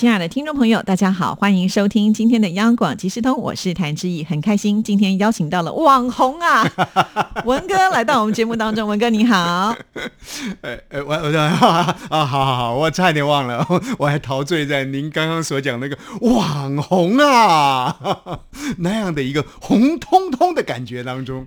亲爱的听众朋友，大家好，欢迎收听今天的央广即时通，我是谭志毅，很开心今天邀请到了网红啊，文哥来到我们节目当中，文哥你好。哎哎，我我啊，好好好，我差点忘了，我还陶醉在您刚刚所讲那个网红啊那样的一个红彤彤的感觉当中。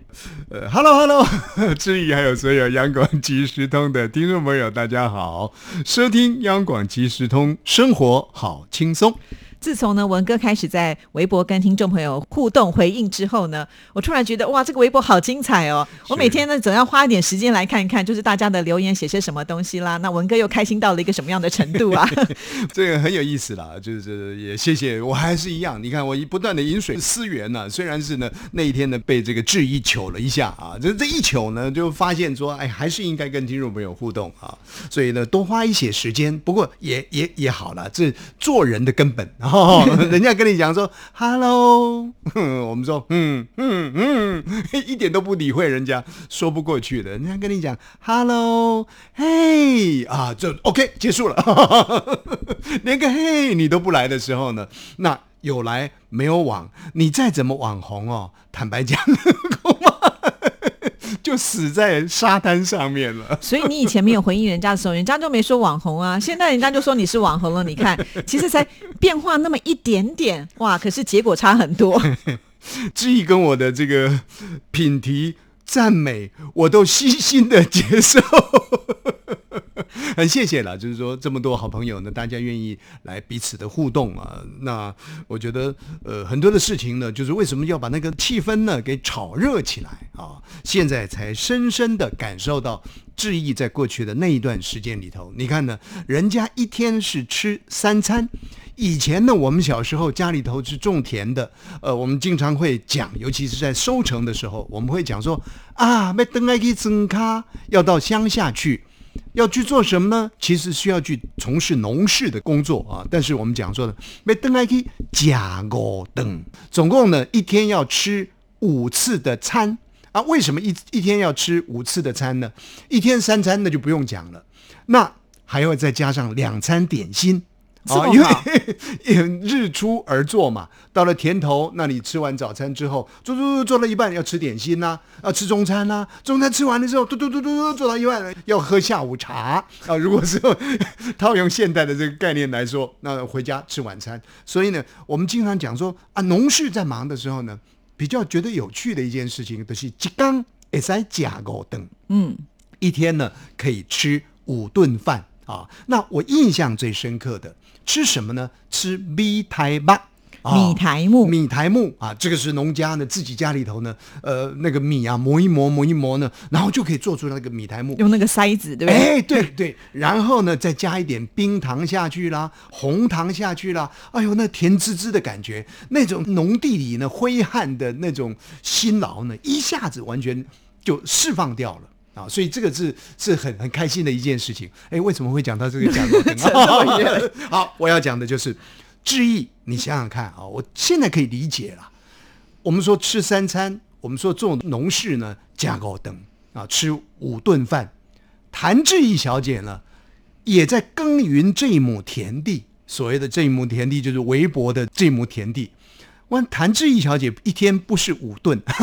呃，Hello Hello，志毅还有所有央广即时通的听众朋友，大家好，收听央广即时通，生活。好轻松。自从呢文哥开始在微博跟听众朋友互动回应之后呢，我突然觉得哇，这个微博好精彩哦！我每天呢总要花一点时间来看一看，就是大家的留言写些什么东西啦。那文哥又开心到了一个什么样的程度啊？这个很有意思啦，就是也谢谢我还是一样，你看我一不断的饮水思源呢。虽然是呢那一天呢被这个质疑糗了一下啊，这这一糗呢就发现说，哎，还是应该跟听众朋友互动啊。所以呢多花一些时间，不过也也也好了，这做人的根本啊。哦，人家跟你讲说 “hello”，我们说嗯嗯嗯，一点都不理会人家，说不过去的。人家跟你讲 “hello”，嘿啊，就 OK 结束了。连个嘿你都不来的时候呢，那有来没有往，你再怎么网红哦，坦白讲。就死在沙滩上面了。所以你以前没有回应人家的时候，人家就没说网红啊。现在人家就说你是网红了。你看，其实才变化那么一点点，哇！可是结果差很多。志毅跟我的这个品题赞美，我都悉心的接受。很谢谢了，就是说这么多好朋友呢，大家愿意来彼此的互动啊。那我觉得，呃，很多的事情呢，就是为什么要把那个气氛呢给炒热起来啊？现在才深深的感受到志毅在过去的那一段时间里头，你看呢，人家一天是吃三餐，以前呢，我们小时候家里头是种田的，呃，我们经常会讲，尤其是在收成的时候，我们会讲说啊，要登来去增卡，要到乡下去。要去做什么呢？其实需要去从事农事的工作啊。但是我们讲说的，每顿还可以加五顿，总共呢一天要吃五次的餐啊。为什么一一天要吃五次的餐呢？一天三餐那就不用讲了，那还要再加上两餐点心。啊，因为日出而作嘛，到了田头那你吃完早餐之后，做做做做了一半要吃点心呐，要吃中餐呐，中餐吃完了之后，嘟嘟嘟嘟嘟做到一半要喝下午茶啊。如果是套用现代的这个概念来说，那回家吃晚餐。所以呢，我们经常讲说啊，农事在忙的时候呢，比较觉得有趣的一件事情，就是一缸也在加五顿，嗯，一天呢可以吃五顿饭啊。那我印象最深刻的。吃什么呢？吃米苔木，米苔木，米苔木啊！这个是农家呢自己家里头呢，呃，那个米啊磨一磨，磨一磨呢，然后就可以做出那个米苔木，用那个筛子，对不对？哎，对对，然后呢再加一点冰糖下去啦，红糖下去啦，哎呦，那甜滋滋的感觉，那种农地里呢挥汗的那种辛劳呢，一下子完全就释放掉了。啊，所以这个是是很很开心的一件事情。哎，为什么会讲到这个 讲头？好，我要讲的就是志毅。你想想看啊，我现在可以理解了。我们说吃三餐，我们说做农事呢，架高灯啊，吃五顿饭。谭志毅小姐呢，也在耕耘这一亩田地。所谓的这一亩田地，就是微薄的这一亩田地。问谭志毅小姐一天不是五顿。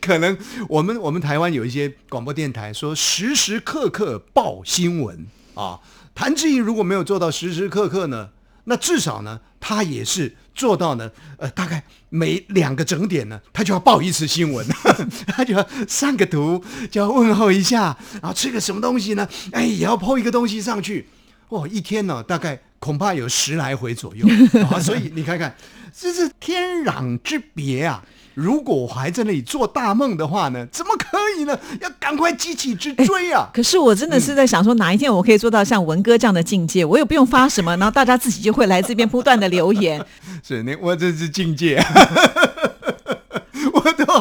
可能我们我们台湾有一些广播电台说时时刻刻报新闻啊，谭志毅如果没有做到时时刻刻呢，那至少呢他也是做到呢，呃，大概每两个整点呢，他就要报一次新闻，他就要上个图，就要问候一下，然后吃个什么东西呢？哎，也要抛一个东西上去，哇，一天呢大概恐怕有十来回左右 啊，所以你看看，这是天壤之别啊。如果我还在那里做大梦的话呢？怎么可以呢？要赶快急起直追啊！可是我真的是在想说，哪一天我可以做到像文哥这样的境界？我也不用发什么，然后大家自己就会来这边不断的留言。是，你我这是境界，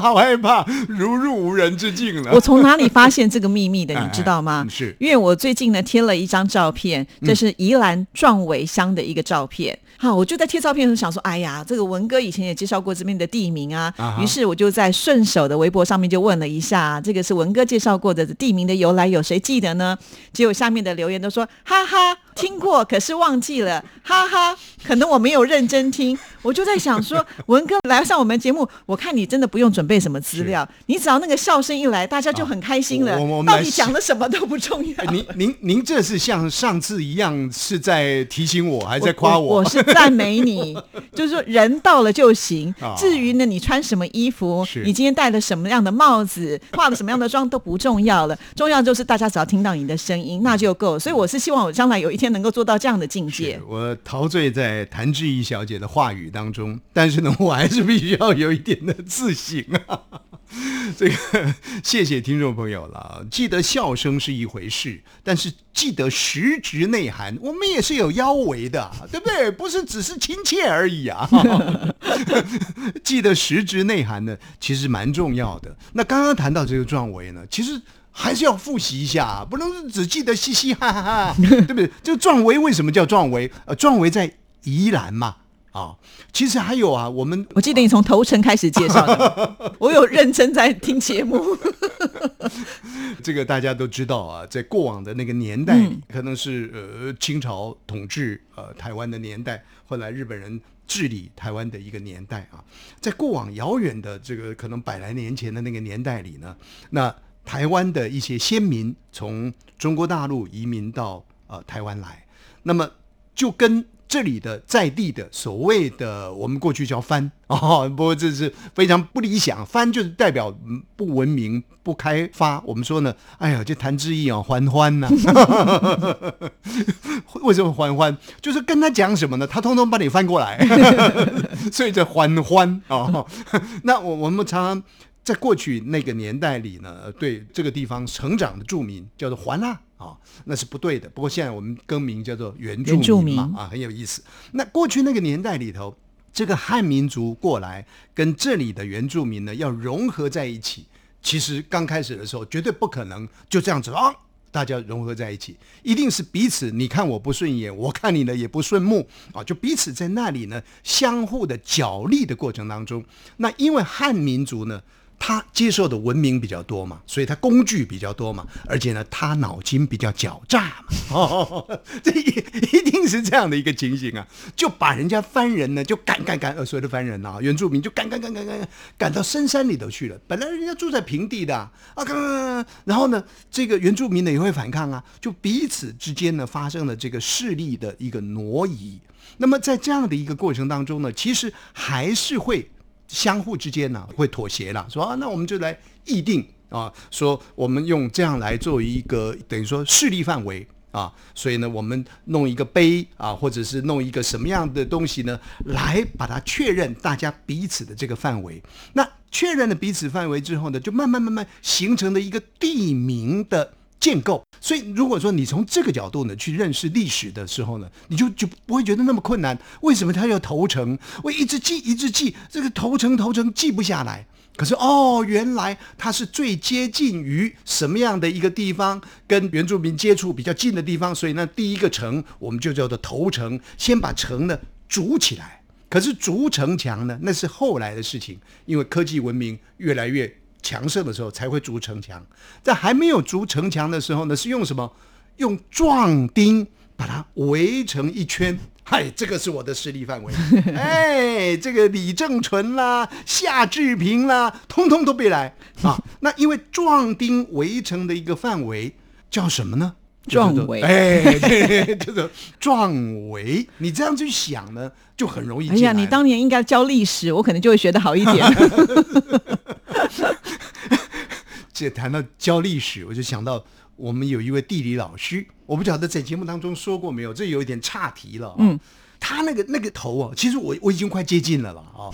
好害怕，如入无人之境了。我从哪里发现这个秘密的？哎 你知道吗哎？是因为我最近呢贴了一张照片，这是宜兰壮围乡的一个照片。好，我就在贴照片的时候想说，哎呀，这个文哥以前也介绍过这边的地名啊啊，于是我就在顺手的微博上面就问了一下，这个是文哥介绍过的地名的由来，有谁记得呢？结果下面的留言都说，哈哈，听过，可是忘记了，哈哈，可能我没有认真听。我就在想说，文哥来上我们节目，我看你真的不用准备什么资料，你只要那个笑声一来，大家就很开心了。啊我我到底讲的什么都不重要。哎您您您这是像上次一样是在提醒我，还在夸我？我是赞美你，就是说人到了就行。啊至于呢，你穿什么衣服，你今天戴了什么样的帽子，化了什么样的妆都不重要了，重要就是大家只要听到你的声音，那就够。所以我是希望我将来有一天能够做到这样的境界。我陶醉在谭志毅小姐的话语当中，但是呢，我还是必须要有一点的自省啊。这个谢谢听众朋友了，记得笑声是一回事，但是记得实质内涵，我们也是有腰围的，对不对？不是只是亲切而已啊。记得实质内涵呢，其实蛮重要的。那刚刚谈到这个壮围呢，其实。还是要复习一下，不能只记得嘻嘻哈哈哈，对不对？这个壮围为什么叫壮围？呃，壮围在宜兰嘛，啊，其实还有啊，我们我记得你从头城开始介绍的，我有认真在听节目。这个大家都知道啊，在过往的那个年代里，可能是呃清朝统治呃台湾的年代，后来日本人治理台湾的一个年代啊，在过往遥远的这个可能百来年前的那个年代里呢，那台湾的一些先民从中国大陆移民到呃台湾来，那么就跟这里的在地的所谓的我们过去叫番 哦，不过这是非常不理想，番就是代表不文明、不开发。我们说呢，哎呀，这谭志毅啊，欢欢呐、为什么欢欢？就是跟他讲什么呢？他通通把你翻过来，所以这欢欢哦。那我我们常常。在过去那个年代里呢，对这个地方成长的住民叫做还啊啊，那是不对的。不过现在我们更名叫做原原住住民嘛民啊，很有意思。那过去那个年代里头，这个汉民族过来跟这里的原住民呢要融合在一起，其实刚开始的时候绝对不可能就这样子啊。大家融合在一起，一定是彼此你看我不顺眼，我看你呢也不顺目啊，就彼此在那里呢相互的角力的过程当中，那因为汉民族呢。他接受的文明比较多嘛，所以他工具比较多嘛，而且呢，他脑筋比较狡诈嘛，哦，这一定是这样的一个情形啊，就把人家番人呢就赶赶赶，呃，所谓的番人啊，原住民就赶赶赶赶赶赶到深山里头去了。本来人家住在平地的啊，啊，然后呢，这个原住民呢也会反抗啊，就彼此之间呢发生了这个势力的一个挪移。那么在这样的一个过程当中呢，其实还是会。相互之间呢会妥协了，说啊，那我们就来议定啊，说我们用这样来作为一个等于说势力范围啊，所以呢，我们弄一个碑啊，或者是弄一个什么样的东西呢，来把它确认大家彼此的这个范围。那确认了彼此范围之后呢，就慢慢慢慢形成了一个地名的。建构，所以如果说你从这个角度呢去认识历史的时候呢，你就就不会觉得那么困难。为什么它要投诚？我一直记，一直记，这个投诚投诚记不下来。可是哦，原来它是最接近于什么样的一个地方，跟原住民接触比较近的地方，所以呢，第一个城我们就叫做投城，先把城呢筑起来。可是筑城墙呢，那是后来的事情，因为科技文明越来越。强盛的时候才会筑城墙，在还没有筑城墙的时候呢，是用什么？用壮丁把它围成一圈。嗨，这个是我的势力范围。哎，这个李正淳啦、夏志平啦，通通都别来啊。那因为壮丁围成的一个范围叫什么呢？壮围。哎，对，就是壮围。你这样去想呢，就很容易。哎呀，你当年应该教历史，我可能就会学得好一点。这谈到教历史，我就想到我们有一位地理老师，我不晓得在节目当中说过没有，这有一点岔题了、哦。嗯，他那个那个头啊，其实我我已经快接近了了啊、哦，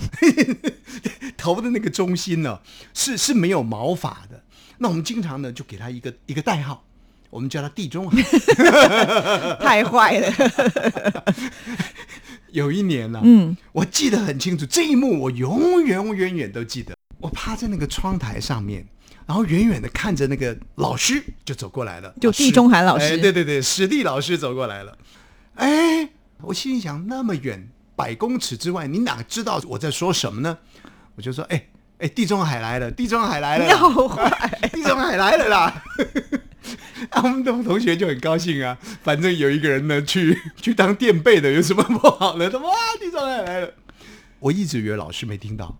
头的那个中心呢是是没有毛发的。那我们经常呢就给他一个一个代号，我们叫他地中海。太坏了。有一年呢、啊，嗯，我记得很清楚，这一幕我永远永远远都记得。我趴在那个窗台上面，然后远远的看着那个老师就走过来了，就地中海老师哎对对对，史蒂老师走过来了。哎，我心里想，那么远百公尺之外，你哪知道我在说什么呢？我就说，哎哎，地中海来了，地中海来了啦，你好坏，地中海来了啦！啊，我们的同学就很高兴啊，反正有一个人呢去去当垫背的，有什么不好的？他哇，地中海来了！我一直以为老师没听到，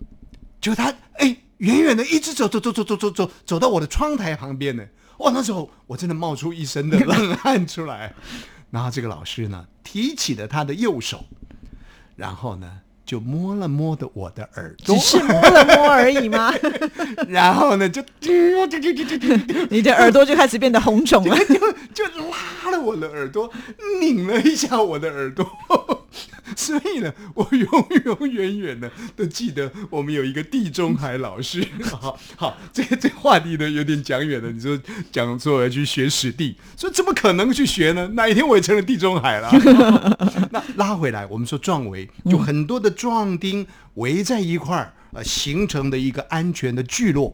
结果他哎，远远的一直走走走走走走走走到我的窗台旁边呢。哇，那时候我真的冒出一身的冷汗出来。然后这个老师呢，提起了他的右手，然后呢就摸了摸的我的耳朵只，是摸了摸而已吗？然后呢就就就就就就你的耳朵就开始变得红肿了。就就拉了我的耳朵，拧了一下我的耳朵，所以呢，我永永远远的都记得我们有一个地中海老师。好好，这个这话题呢有点讲远了。你说讲说我要去学史地，说怎么可能去学呢？哪一天我也成了地中海了？那拉回来，我们说壮围，就很多的壮丁围在一块儿，呃，形成的一个安全的聚落。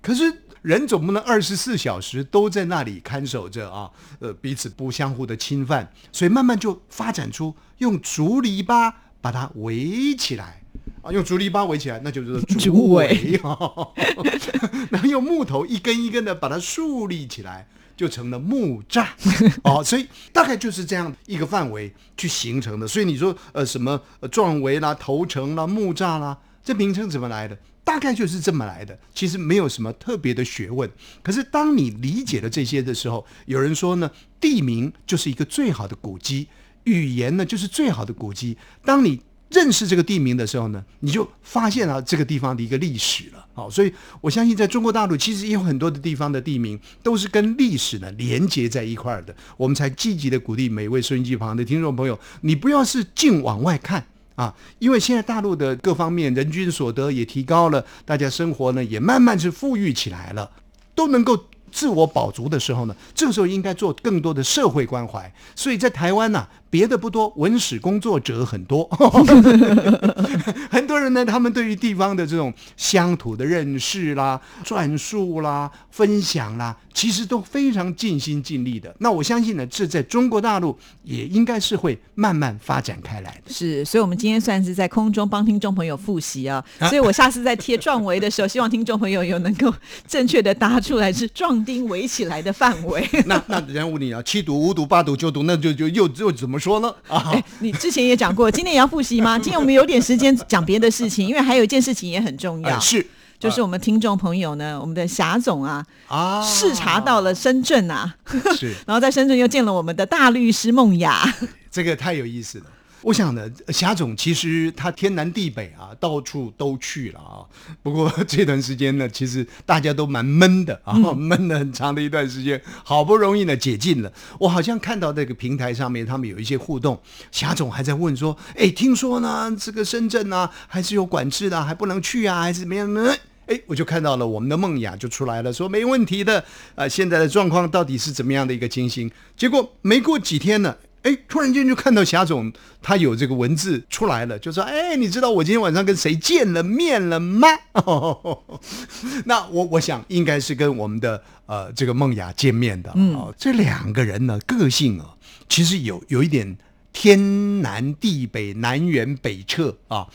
可是人总不能二十四小时都在那里看守着啊，呃，彼此不相互的侵犯，所以慢慢就发展出用竹篱笆把它围起来。啊，用竹篱笆围起来，那就是竹竹围围哦。然后用木头一根一根的把它竖立起来，就成了木栅 哦。所以大概就是这样一个范围去形成的。所以你说呃什么呃壮围啦、头城啦、木栅啦，这名称怎么来的？大概就是这么来的，其实没有什么特别的学问。可是当你理解了这些的时候，有人说呢，地名就是一个最好的古迹，语言呢就是最好的古迹。当你认识这个地名的时候呢，你就发现了这个地方的一个历史了。好，所以我相信在中国大陆，其实有很多的地方的地名都是跟历史呢连接在一块儿的。我们才积极的鼓励每位收音机旁的听众朋友，你不要是净往外看。啊，因为现在大陆的各方面人均所得也提高了，大家生活呢也慢慢是富裕起来了，都能够自我保足的时候呢，这个时候应该做更多的社会关怀。所以在台湾呢、别的不多，文史工作者很多，很多人呢，他们对于地方的这种乡土的认识啦、转述啦、分享啦，其实都非常尽心尽力的。那我相信呢，这在中国大陆也应该是会慢慢发展开来的。是，所以我们今天算是在空中帮听众朋友复习啊。所以我下次在贴壮围的时候，希望听众朋友有能够正确的答出来是壮丁围起来的范围。那那人家问你啊，七读、五读、八读、九读，那就就又又怎么说呢？啊，哎，你之前也讲过，今天也要复习吗？今天我们有点时间讲别的事情，因为还有一件事情也很重要，哎是就是我们听众朋友呢，我们的霞总啊，啊，视察到了深圳啊，是 然后在深圳又见了我们的大律师梦雅。这个太有意思了。我想呢，霞总其实他天南地北啊，到处都去了啊。不过这段时间呢，其实大家都蛮闷的啊，闷了很长的一段时间，好不容易呢解禁了。我好像看到那个平台上面他们有一些互动，霞总还在问说：“哎，听说呢，这个深圳呢还是有管制的，还不能去啊，还是怎么样呢？”哎，我就看到了我们的梦雅就出来了，说没问题的。呃，现在的状况到底是怎么样的一个情形？结果没过几天呢，哎，突然间就看到霞总他有这个文字出来了，就说：“哎，你知道我今天晚上跟谁见了面了吗？” 那我我想应该是跟我们的呃这个梦雅见面的。哦，这两个人呢，个性啊，其实有有一点天南地北、南辕北辙啊。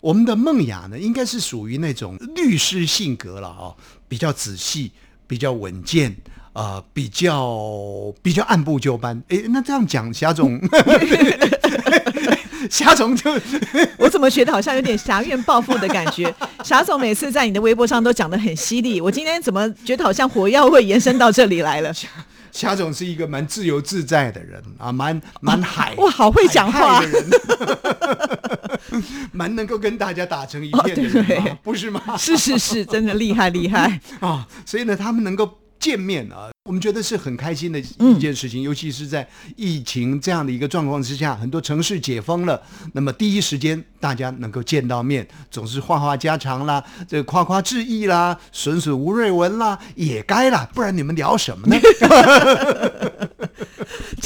我们的梦雅呢，应该是属于那种律师性格了啊，比较仔细，比较稳健，呃，比较比较按部就班。哎，那这样讲，霞总，霞总就 我怎么觉得好像有点侠怨报复的感觉？霞总每次在你的微博上都讲得很犀利，我今天怎么觉得好像火药味延伸到这里来了？霞总是一个蛮自由自在的人啊，蛮蛮海哇好会讲话的人，蛮能够跟大家打成一片的人，不是吗？是是是，真的厉害厉害。啊，所以呢，他们能够见面啊，我们觉得是很开心的一件事情，尤其是在疫情这样的一个状况之下，很多城市解封了，那么第一时间大家能够见到面，总是话话家常啦，这夸夸致意啦，损损吴瑞文啦，也该啦，不然你们聊什么呢？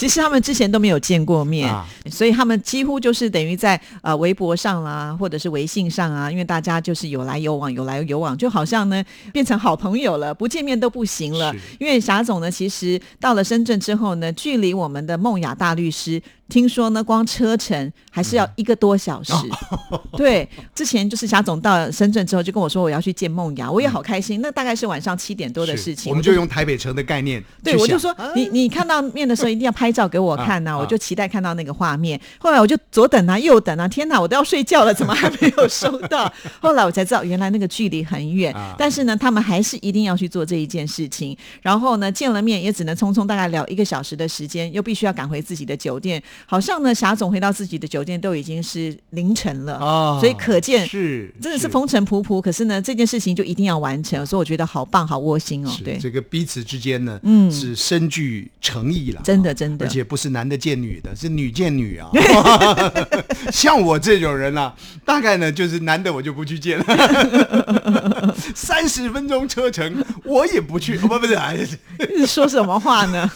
其实他们之前都没有见过面。啊所以他们几乎就是等于在呃微博上啦，或者是微信上啊，因为大家就是有来有往，有来有往，就好像呢变成好朋友了，不见面都不行了。因为霞总呢，其实到了深圳之后呢，距离我们的梦雅大律师。听说呢，光车程还是要一个多小时。对，之前就是霞总到深圳之后就跟我说我要去见梦雅，我也好开心。那大概是晚上七点多的事情，我们就用台北城的概念。对，我就说你你看到面的时候一定要拍照给我看呐、啊我就期待看到那个画面。后来我就左等啊右等啊，天哪，我都要睡觉了，怎么还没有收到？后来我才知道，原来那个距离很远，啊但是呢，他们还是一定要去做这一件事情。然后呢，见了面也只能匆匆大概聊一个小时的时间，又必须要赶回自己的酒店。好像呢，霞总回到自己的酒店都已经是凌晨了啊所以可见是真的是风尘仆仆。可是呢，这件事情就一定要完成，所以我觉得好棒，好窝心哦。是对，这个彼此之间呢，嗯是深具诚意了，啊真的真的而且不是男的见女的，是女见女啊。像我这种人啊，大概呢就是男的我就不去见了，三十分钟车程我也不去，不不是，哎 说什么话呢？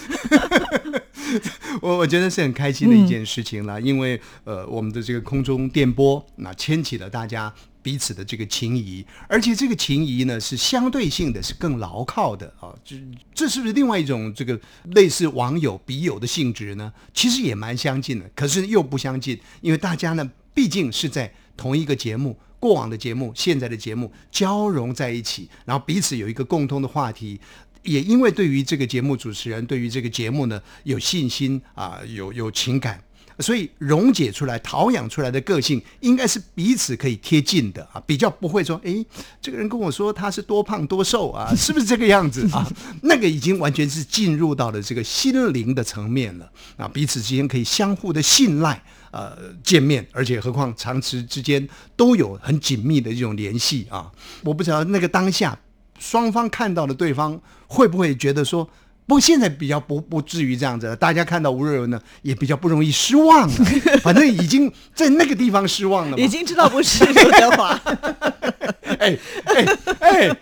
我我觉得是很开心的一件事情了，因为呃，我们的这个空中电波，那牵起了大家彼此的这个情谊，而且这个情谊呢是相对性的，是更牢靠的啊。这这是不是另外一种这个类似网友笔友的性质呢？其实也蛮相近的，可是又不相近，因为大家呢毕竟是在同一个节目。过往的节目、现在的节目交融在一起，然后彼此有一个共通的话题，也因为对于这个节目主持人，对于这个节目呢有信心啊，有有情感，所以溶解出来、陶养出来的个性，应该是彼此可以贴近的啊，比较不会说，诶，这个人跟我说他是多胖多瘦啊，是不是这个样子啊？那个已经完全是进入到了这个心灵的层面了啊，彼此之间可以相互的信赖。呃，见面，而且何况长时之间都有很紧密的这种联系啊！我不知道那个当下双方看到的对方会不会觉得说，不过现在比较不不至于这样子了，大家看到吴若文呢也比较不容易失望了，反正已经在那个地方失望了。已经知道不是刘德华，哎哎哎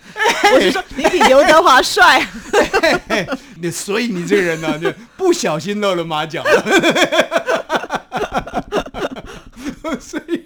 我是说你比刘德华帅。哎，你所以你这个人呢，就不小心露了马脚了。所以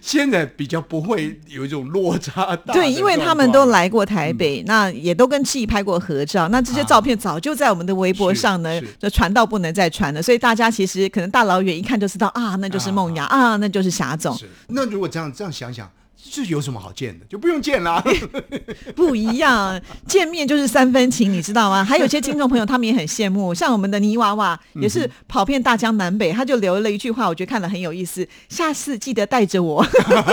现在比较不会有一种落差大对，因为他们都来过台北，那也都跟戚拍过合照，那这些照片早就在我们的微博上呢就传到不能再传了。所以大家其实可能大老远一看就知道啊，那就是梦雅啊那就是霞总，是。那如果这样这样想想，这有什么好见的？就不用见啦啊。不一样，见面就是三分情，你知道吗？还有些听众朋友他们也很羡慕，像我们的泥娃娃也是跑遍大江南北，他就留了一句话，我觉得看了很有意思，下次记得带着我。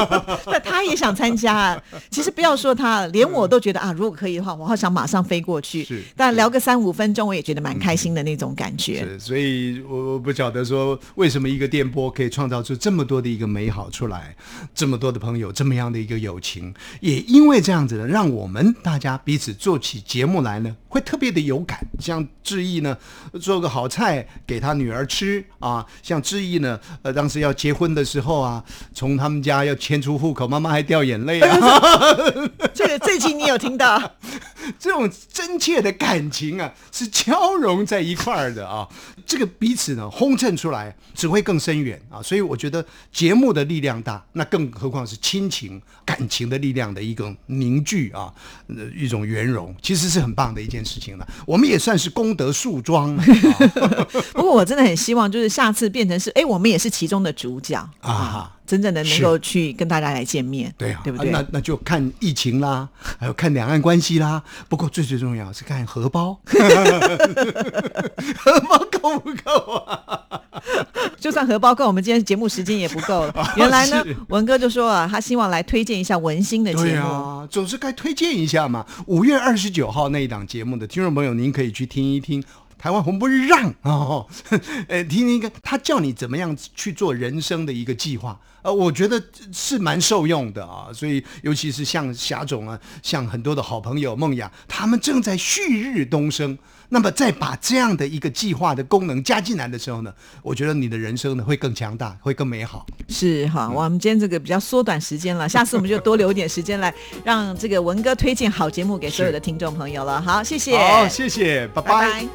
那他也想参加啊。其实不要说他，连我都觉得啊，如果可以的话，我好想马上飞过去是。但聊个三五分钟，我也觉得蛮开心的那种感觉。是，所以我我不晓得说为什么一个电波可以创造出这么多的一个美好出来，这么多的朋友，这么样的一个友情，也因为这样子呢，让我们大家彼此做起节目来呢，会特别的有感。像志毅呢，做个好菜给他女儿吃啊，像志毅呢，呃，当时要结婚的时候啊，从他们家要迁出户口，妈妈还掉眼泪啊。这个这期你有听到？这种真切的感情啊，是交融在一块儿的啊。这个彼此呢烘衬出来，只会更深远啊。所以我觉得节目的力量大，那更何况是亲情感情的力量的一种凝聚啊，呃一种圆融，其实是很棒的一件事情了。我们也算是功德树桩了 啊不过我真的很希望，就是下次变成是，哎，我们也是其中的主角啊。真正的能够去跟大家来见面，对啊，对不对？那那就看疫情啦，还有看两岸关系啦。不过最最重要是看荷包，荷包够不够啊？就算荷包够，我们今天节目时间也不够了。原来呢，文哥就说啊，他希望来推荐一下文心的对节目。啊，总是该推荐一下嘛。五月二十九号那一档节目的听众朋友，您可以去听一听。台湾红不让哦，呃，听听看，他叫你怎么样去做人生的一个计划，呃，我觉得是蛮受用的啊。所以，尤其是像霞总啊，像很多的好朋友梦雅，他们正在旭日东升。那么，再把这样的一个计划的功能加进来的时候呢，我觉得你的人生呢会更强大，会更美好。是哈，我们今天这个比较缩短时间了，下次我们就多留一点时间来让这个文哥推荐好节目给所有的听众朋友了。好，谢谢，好，谢谢，拜。拜拜